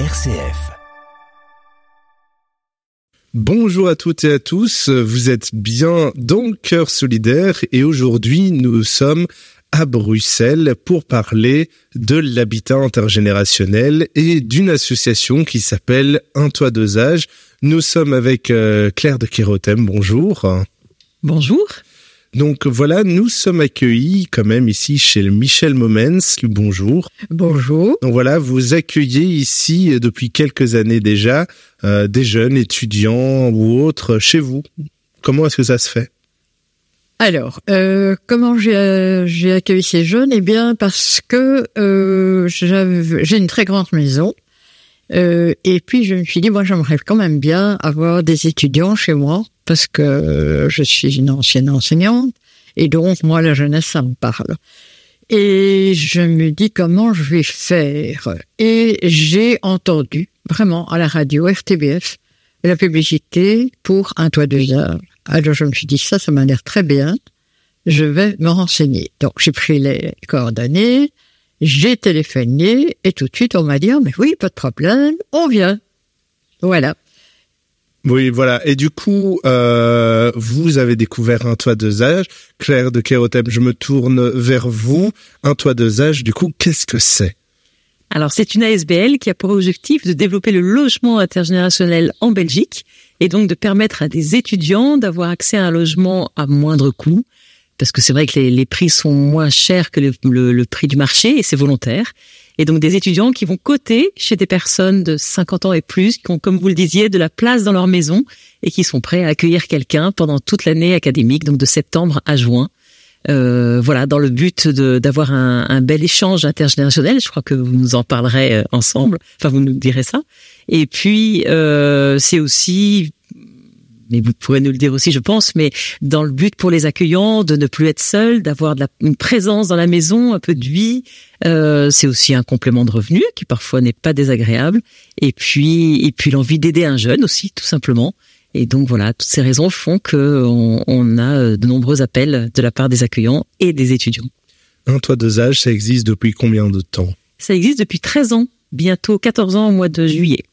RCF. Bonjour à toutes et à tous, vous êtes bien dans le cœur solidaire et aujourd'hui nous sommes à Bruxelles pour parler de l'habitat intergénérationnel et d'une association qui s'appelle Un toit deux âges. Nous sommes avec euh, Claire de Kérotem, bonjour. Bonjour. Donc voilà, nous sommes accueillis quand même ici chez le Michel Momens. Bonjour. Bonjour. Donc voilà, vous accueillez ici euh, depuis quelques années déjà euh, des jeunes étudiants ou autres chez vous. Comment est-ce que ça se fait? Alors, euh, comment j'ai euh, j'ai accueilli ces jeunes? Eh bien, parce que euh, j'ai une très grande maison. Euh, et puis, je me suis dit, moi, j'aimerais quand même bien avoir des étudiants chez moi, parce que euh, je suis une ancienne enseignante. Et donc, moi, la jeunesse, ça me parle. Et je me dis comment je vais faire. Et j'ai entendu, vraiment, à la radio RTBF, la publicité pour un toit de heures. Alors je me suis dit, ça, ça m'a l'air très bien. Je vais me renseigner. Donc j'ai pris les coordonnées, j'ai téléphoné et tout de suite on m'a dit, Ah, mais oui, pas de problème, on vient. Voilà. Oui, voilà. Et du coup, euh, vous avez découvert un toit deux âges. Claire de Kérotem, je me tourne vers vous. Un toit deux âges, du coup, qu'est-ce que c'est? Alors, c'est une ASBL qui a pour objectif de développer le logement intergénérationnel en Belgique et donc de permettre à des étudiants d'avoir accès à un logement à moindre coût. Parce que c'est vrai que les, prix sont moins chers que le prix du marché et c'est volontaire. Et donc des étudiants qui vont coter chez des personnes de 50 ans et plus, qui ont, comme vous le disiez, de la place dans leur maison et qui sont prêts à accueillir quelqu'un pendant toute l'année académique, donc de septembre à juin. Euh, voilà, dans le but d'avoir un, un bel échange intergénérationnel. Je crois que vous nous en parlerez euh, ensemble. Enfin, vous nous direz ça. Et puis, euh, c'est aussi, mais vous pourrez nous le dire aussi, je pense, mais dans le but pour les accueillants de ne plus être seuls, d'avoir une présence dans la maison, un peu de vie. Euh, c'est aussi un complément de revenu qui parfois n'est pas désagréable. Et puis, et puis l'envie d'aider un jeune aussi, tout simplement. Et donc voilà, toutes ces raisons font que on, on a euh, de nombreux appels de la part des accueillants et des étudiants. Un toit deux âges, ça existe depuis combien de temps? Ça existe depuis 13 ans, bientôt 14 ans au mois de juillet.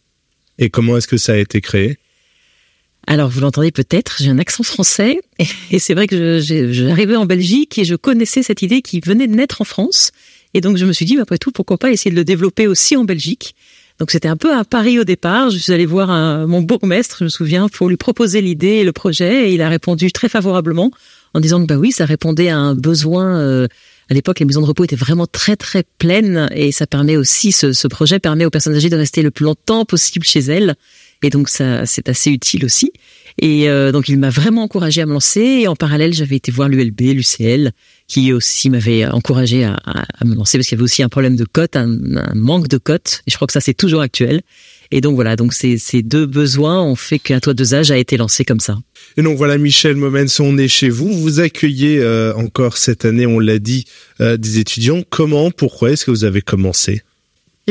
Et comment est-ce que ça a été créé? Alors vous l'entendez peut-être, j'ai un accent français et, c'est vrai que j'arrivais en Belgique et je connaissais cette idée qui venait de naître en France. Et donc je me suis dit, bah, après tout, pourquoi pas essayer de le développer aussi en Belgique Donc c'était un peu un pari au départ. Je suis allée voir un- mon bourgmestre, je me souviens, pour lui proposer l'idée et le projet et il a répondu très favorablement en disant que bah oui, ça répondait à un besoin. euh, à l'époque, les maisons de repos étaient vraiment très très pleines et ça permet aussi, ce, ce projet permet aux personnes âgées de rester le plus longtemps possible chez elles. Et donc ça, c'est assez utile aussi. Et euh, donc il m'a vraiment encouragé à me lancer. Et en parallèle, j'avais été voir l'ULB, l'UCL, qui aussi m'avait encouragé à, à- à me lancer parce qu'il y avait aussi un problème de cote, un, un manque de cote. Et je crois que ça c'est toujours actuel. Et donc voilà, donc ces, ces deux besoins ont fait qu'un toit deux âges a été lancé comme ça. Et donc voilà, Michel Momens, on est chez vous. Vous accueillez euh, encore cette année, on l'a dit, euh, des étudiants. Comment, pourquoi est-ce que vous avez commencé?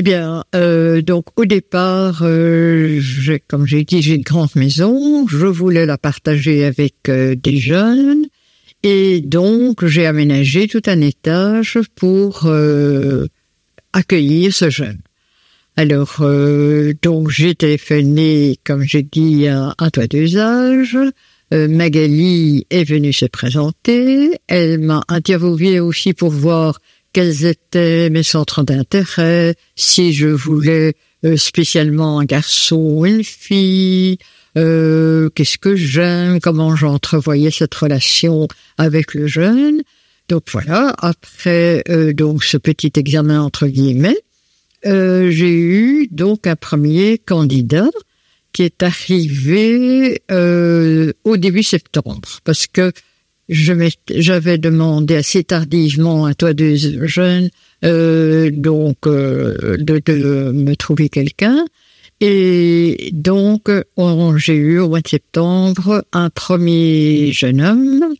Eh bien, euh, donc au départ, euh, comme j'ai dit, j'ai une grande maison. Je voulais la partager avec euh, des jeunes. Et donc, j'ai aménagé tout un étage pour euh, accueillir ce jeune. Alors, euh, donc j'ai téléphoné, comme j'ai dit, à, à toi deux âges. Euh, Magali est venue se présenter. Elle m'a interviewé aussi pour voir quels étaient mes centres d'intérêt, si je voulais euh, spécialement un garçon ou une fille, euh, qu'est-ce que j'aime, comment j'entrevoyais cette relation avec le jeune. Donc voilà, après euh, donc ce petit examen entre guillemets, euh, j'ai eu donc un premier candidat qui est arrivé euh, au début septembre, parce que j'avais demandé assez tardivement à toi deux jeunes euh, donc euh, de, de me trouver quelqu'un. Et donc, on- j'ai eu au mois de septembre un premier jeune homme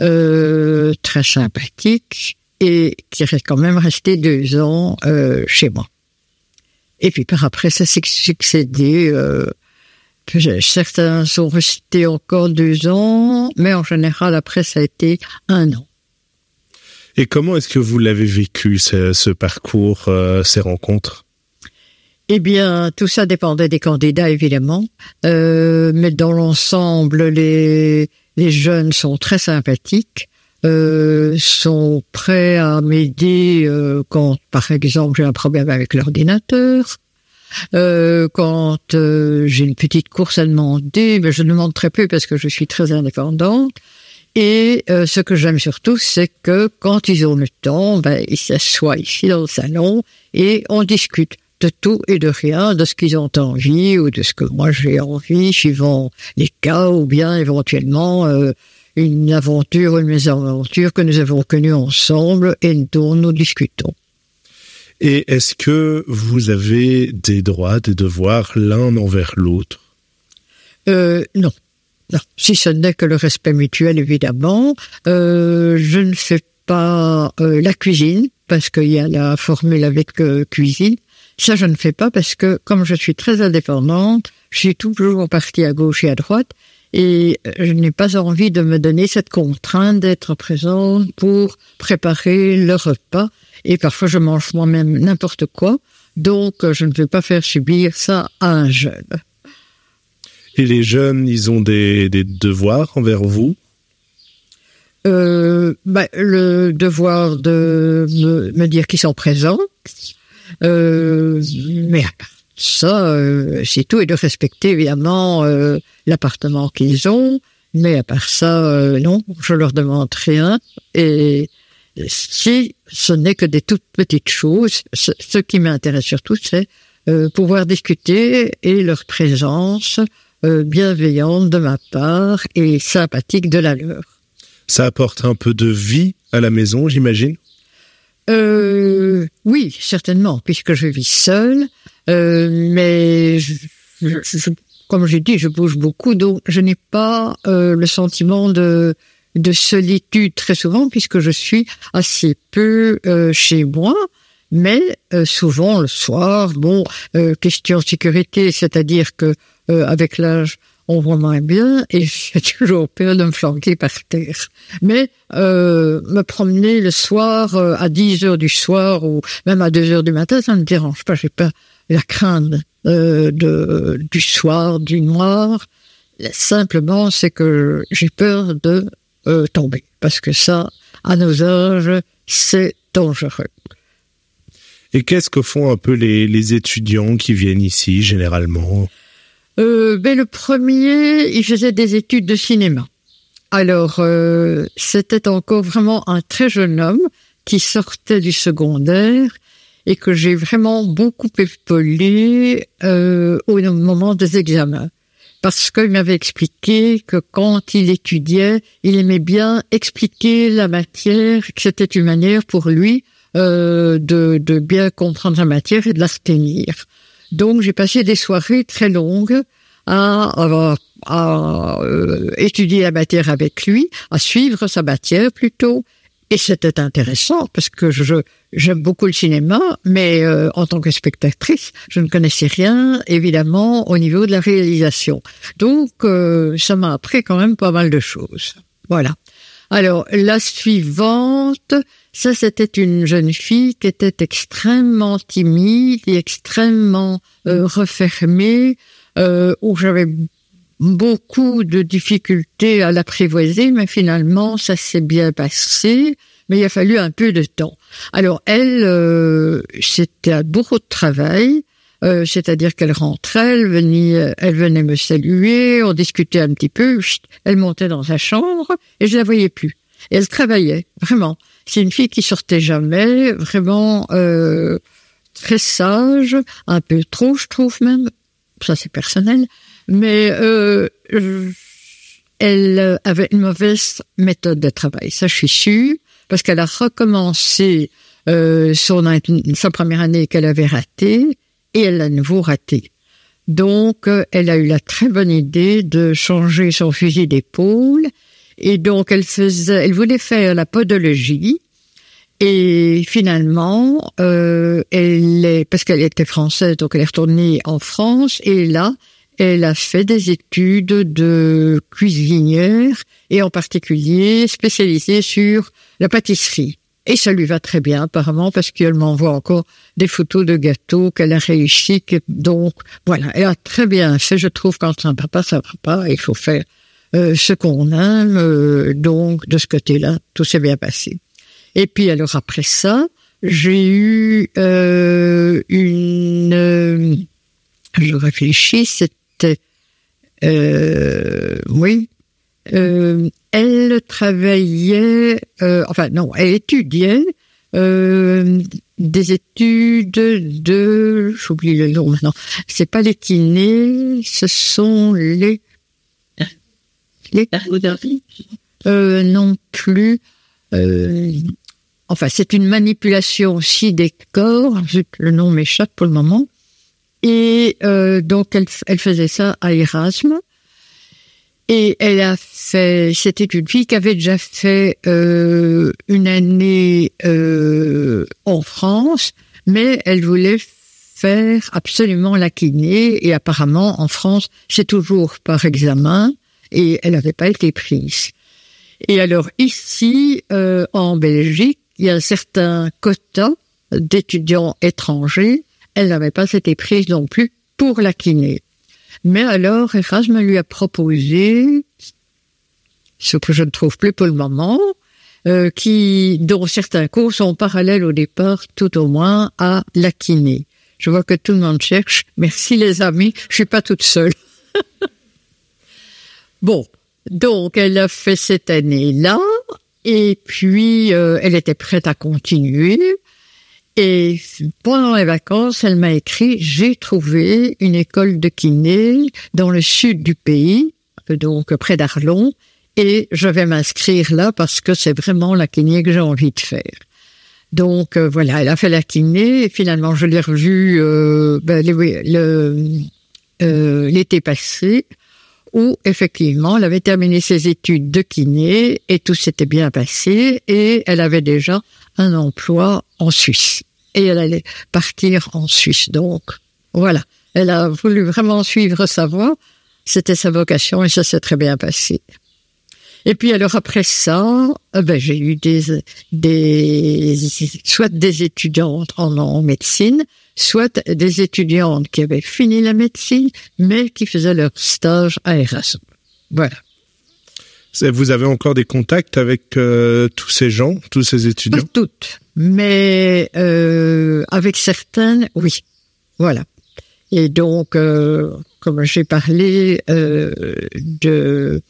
euh, très sympathique et qui est quand même resté deux ans euh, chez moi. Et puis par après, ça s'est succédé. Certains sont restés encore deux ans, mais en général, après, ça a été un an. Et comment est-ce que vous l'avez vécu, ce, ce parcours, euh, ces rencontres? Eh bien, tout ça dépendait des candidats, évidemment. Euh, mais dans l'ensemble, les, les jeunes sont très sympathiques, euh, sont prêts à m'aider euh, quand, par exemple, j'ai un problème avec l'ordinateur. Euh, quand euh, j'ai une petite course à demander, mais je demande très peu parce que je suis très indépendante. Et euh, ce que j'aime surtout, c'est que quand ils ont le temps, ben, ils s'assoient ici dans le salon et on discute de tout et de rien, de ce qu'ils ont envie ou de ce que moi j'ai envie, suivant les cas, ou bien éventuellement euh, une aventure, une mésaventure que nous avons connue ensemble et dont nous discutons. Et est-ce que vous avez des droits, des devoirs l'un envers l'autre? Euh, Non. Non, si ce n'est que le respect mutuel, évidemment. Euh, je ne fais pas euh, la cuisine, parce qu'il y a la formule avec euh, cuisine. Ça, je ne fais pas parce que, comme je suis très indépendante, je suis toujours partie à gauche et à droite, et je n'ai pas envie de me donner cette contrainte d'être présente pour préparer le repas. Et parfois, je mange moi-même n'importe quoi. Donc, je ne veux pas faire subir ça à un jeune. Et les jeunes, ils ont des, des devoirs envers vous? Euh, bah, Le devoir de me, me dire qu'ils sont présents. Euh, mais à part ça, euh, c'est tout. Et de respecter évidemment euh, l'appartement qu'ils ont. Mais à part ça, euh, non, je leur demande rien. Et si ce n'est que des toutes petites choses, ce, ce qui m'intéresse surtout, c'est euh, pouvoir discuter et leur présence euh, bienveillante de ma part et sympathique de la leur. Ça apporte un peu de vie à la maison, j'imagine? Euh, oui, certainement, puisque je vis seule, mais je, je- je- comme j'ai dit, je bouge beaucoup, donc je n'ai pas le sentiment de, de solitude très souvent, puisque je suis assez peu euh, chez moi. Mais euh, souvent le soir, bon, euh, question sécurité, c'est-à-dire que euh, avec l'âge, on voit moins bien et j'ai toujours peur de me flanquer par terre. Mais euh, me promener le soir euh, à 10 heures du soir ou même à 2 heures du matin, ça ne me dérange pas. J'ai pas la crainte euh, de, du soir, du noir. Simplement, c'est que j'ai peur de euh, tomber. Parce que ça, à nos âges, c'est dangereux. Et qu'est-ce que font un peu les, les étudiants qui viennent ici, généralement? Euh, ben le premier, il faisait des études de cinéma. Alors, euh, c'était encore vraiment un très jeune homme qui sortait du secondaire et que j'ai vraiment beaucoup épaulé euh, au moment des examens. Parce qu'il m'avait expliqué que quand il étudiait, il aimait bien expliquer la matière, que c'était une manière pour lui euh, de, de bien comprendre la matière et de la retenir. Donc j'ai passé des soirées très longues à, à, à, euh, étudier la matière avec lui, à suivre sa matière plutôt. Et c'était intéressant parce que je j'aime beaucoup le cinéma, mais euh, en tant que spectatrice, je ne connaissais rien évidemment au niveau de la réalisation. Donc euh, ça m'a appris quand même pas mal de choses. Voilà. Alors la suivante, ça c'était une jeune fille qui était extrêmement timide et extrêmement euh, refermée, euh, où j'avais beaucoup de difficultés à l'apprivoiser, mais finalement ça s'est bien passé. Mais il a fallu un peu de temps. Alors elle, euh, c'était un bourreau de travail. Euh, c'est-à-dire qu'elle rentrait, elle venait, elle venait me saluer, on discutait un petit peu, elle montait dans sa chambre et je la voyais plus. Et elle travaillait, vraiment. C'est une fille qui sortait jamais, vraiment euh, très sage, un peu trop, je trouve même. Ça c'est personnel, mais euh, elle avait une mauvaise méthode de travail. Ça, je suis sûre, parce qu'elle a recommencé euh, son sa première année qu'elle avait ratée et elle l'a à nouveau ratée. Donc, euh, elle a eu la très bonne idée de changer son fusil d'épaule et donc elle faisait, elle voulait faire la podologie. Et finalement, euh, elle est, parce qu'elle était française, donc elle est retournée en France. Et là, elle a fait des études de cuisinière et en particulier spécialisée sur la pâtisserie. Et ça lui va très bien, apparemment, parce qu'elle m'envoie encore des photos de gâteaux qu'elle a réussi. Donc, voilà, elle a très bien fait, je trouve, quand un papa, ça va pas, il faut faire euh, ce qu'on aime. Euh, donc, de ce côté-là, tout s'est bien passé. Et puis, alors, après ça, j'ai eu euh, une... Euh, je réfléchis, c'était... oui, euh, elle travaillait, euh, enfin non, elle étudiait euh, des études de, j'oublie le nom maintenant. C'est pas les kinés, ce sont les les euh, non plus. Euh, enfin, c'est une manipulation aussi des corps. Le nom m'échappe pour le moment. Et euh, donc, elle, elle faisait ça à Erasme. Et elle a fait, c'était une fille qui avait déjà fait euh, une année euh, en France, mais elle voulait faire absolument la kiné et apparemment en France c'est toujours par examen et elle n'avait pas été prise. Et alors ici euh, en Belgique il y a un certain quota d'étudiants étrangers, elle n'avait pas été prise non plus pour la kiné. Mais alors, Erasme lui a proposé, ce que je ne trouve plus pour le moment, euh, qui, dont certains cours sont parallèles au départ, tout au moins, à la kiné. Je vois que tout le monde cherche. Merci les amis, je suis pas toute seule. bon, donc elle a fait cette année-là, et puis euh, elle était prête à continuer. Et pendant les vacances, elle m'a écrit, j'ai trouvé une école de kiné dans le sud du pays, donc près d'Arlon, et je vais m'inscrire là parce que c'est vraiment la kiné que j'ai envie de faire. Donc euh, voilà, elle a fait la kiné et finalement je l'ai revue euh, ben, euh, l'été passé où effectivement elle avait terminé ses études de kiné et tout s'était bien passé et elle avait déjà un emploi en Suisse et elle allait partir en Suisse. Donc, voilà. Elle a voulu vraiment suivre sa voie. C'était sa vocation et ça s'est très bien passé. Et puis alors après ça, euh, ben, j'ai eu des, des, soit des étudiantes en, en médecine, soit des étudiantes qui avaient fini la médecine, mais qui faisaient leur stage à Erasmus. Voilà. Vous avez encore des contacts avec euh, tous ces gens, tous ces étudiants? Pas toutes, mais euh, avec certaines, oui. Voilà. Et donc, euh, comme j'ai parlé euh, de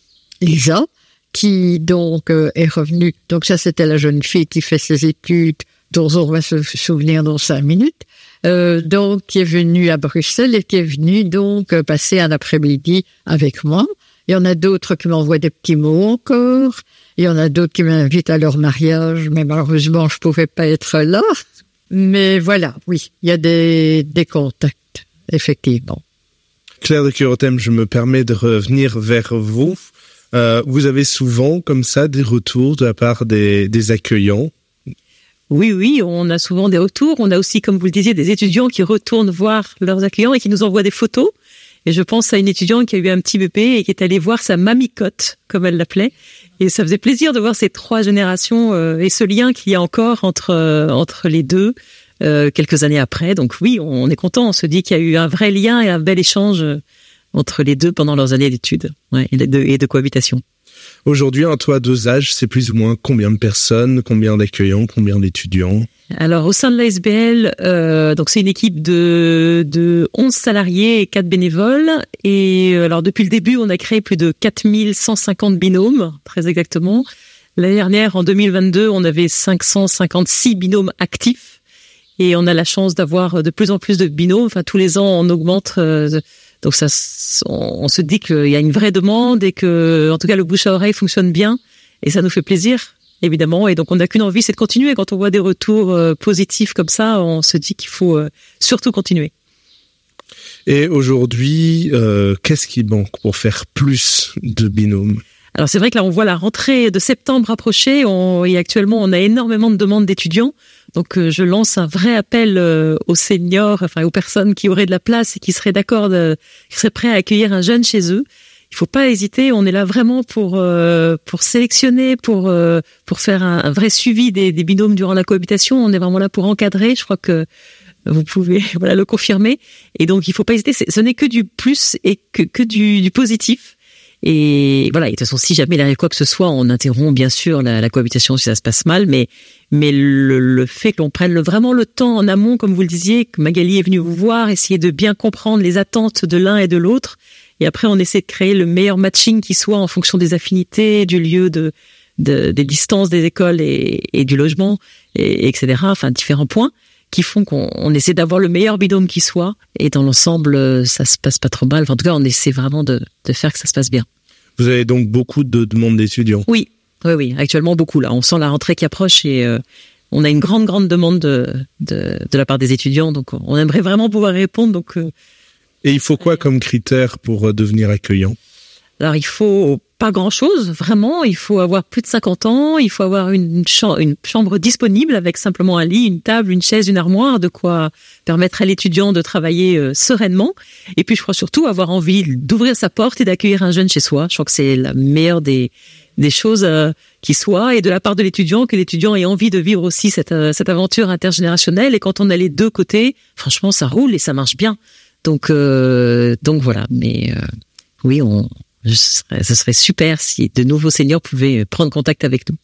Lisa, qui donc euh, est revenue. Donc ça, c'était la jeune fille qui fait ses études, dont on va se souvenir dans cinq minutes. Euh, donc, qui est venue à Bruxelles et qui est venue donc passer un après-midi avec moi. Il y en a d'autres qui m'envoient des petits mots encore. Il y en a d'autres qui m'invitent à leur mariage, mais malheureusement, je pouvais pas être là. Mais voilà, oui, il y a des, des contacts, effectivement. Claire de Curotem, je me permets de revenir vers vous. Euh, vous avez souvent comme ça des retours de la part des, des accueillants? Oui, oui, on a souvent des retours. On a aussi, comme vous le disiez, des étudiants qui retournent voir leurs accueillants et qui nous envoient des photos. Et je pense à une étudiante qui a eu un petit bébé et qui est allée voir sa mamicote, comme elle l'appelait. Et ça faisait plaisir de voir ces trois générations euh, et ce lien qu'il y a encore entre euh, entre les deux euh, quelques années après. Donc oui, on est content. On se dit qu'il y a eu un vrai lien et un bel échange entre les deux pendant leurs années d'études ouais, et de cohabitation. Aujourd'hui, un toit deux âges, c'est plus ou moins combien de personnes, combien d'accueillants, combien d'étudiants alors au sein de l'ASBL, euh, donc c'est une équipe de, de 11 salariés et 4 bénévoles. Et euh, alors depuis le début, on a créé plus de 4150 binômes, très exactement. L'année dernière, en 2022, on avait 556 binômes actifs. Et on a la chance d'avoir de plus en plus de binômes. Enfin, tous les ans, on augmente. Euh, donc ça, on, on se dit qu'il y a une vraie demande et que, en tout cas, le bouche à oreille fonctionne bien. Et ça nous fait plaisir évidemment. Et donc, on n'a qu'une envie, c'est de continuer. Quand on voit des retours euh, positifs comme ça, on se dit qu'il faut euh, surtout continuer. Et aujourd'hui, euh, qu'est-ce qui manque pour faire plus de binômes? Alors c'est vrai que là on voit la rentrée de septembre approcher on, et actuellement on a énormément de demandes d'étudiants. Donc je lance un vrai appel aux seniors, enfin aux personnes qui auraient de la place et qui seraient d'accord, qui seraient prêts à accueillir un jeune chez eux il faut pas hésiter. On est là vraiment pour euh, pour sélectionner, pour euh, pour faire un, vrai suivi des, des, binômes durant la cohabitation. On est vraiment là pour encadrer. Je crois que vous pouvez voilà le confirmer. Et donc il faut pas hésiter. Ce n'est que du plus et que que du, du positif. Et voilà, et de toute façon, si jamais il arrive quoi que ce soit, on interrompt bien sûr la, cohabitation si ça se passe mal, mais mais le, le fait que l'on prenne vraiment le temps en amont, comme vous le disiez, que Magali est venue vous voir, essayer de bien comprendre les attentes de l'un et de l'autre, et après on essaie de créer le meilleur matching qui soit en fonction des affinités, du lieu de, de des distances des écoles et, et du logement, et, etc. Enfin différents points qui font qu'on essaie d'avoir le meilleur binôme qui soit. Et dans l'ensemble, euh, ça se passe pas trop mal. en tout cas, on essaie vraiment de, de faire que ça se passe bien. Vous avez donc beaucoup de demandes d'étudiants. Oui, oui, oui. Actuellement, beaucoup. Là, on sent la rentrée qui approche et euh, on a une grande, grande demande de, de, de, la part des étudiants. Donc, on aimerait vraiment pouvoir répondre. Donc, euh, et il faut quoi comme critère pour devenir accueillant? Alors, il faut pas grand-chose, vraiment. Il faut avoir plus de 50 ans, il faut avoir une, chambre, une chambre disponible avec simplement un lit, une table, une chaise, une armoire, de quoi permettre à l'étudiant de travailler euh, sereinement. Et puis, je crois surtout avoir envie d'ouvrir sa porte et d'accueillir un jeune chez soi. Je crois que c'est la meilleure des, des choses euh, qui soient, et de la part de l'étudiant, que l'étudiant ait envie de vivre aussi cette, euh, cette aventure intergénérationnelle. Et quand on a les deux côtés, franchement, ça roule et ça marche bien. Donc, donc voilà. Mais oui, on, ce serait, super si de nouveaux seniors pouvaient prendre contact avec nous.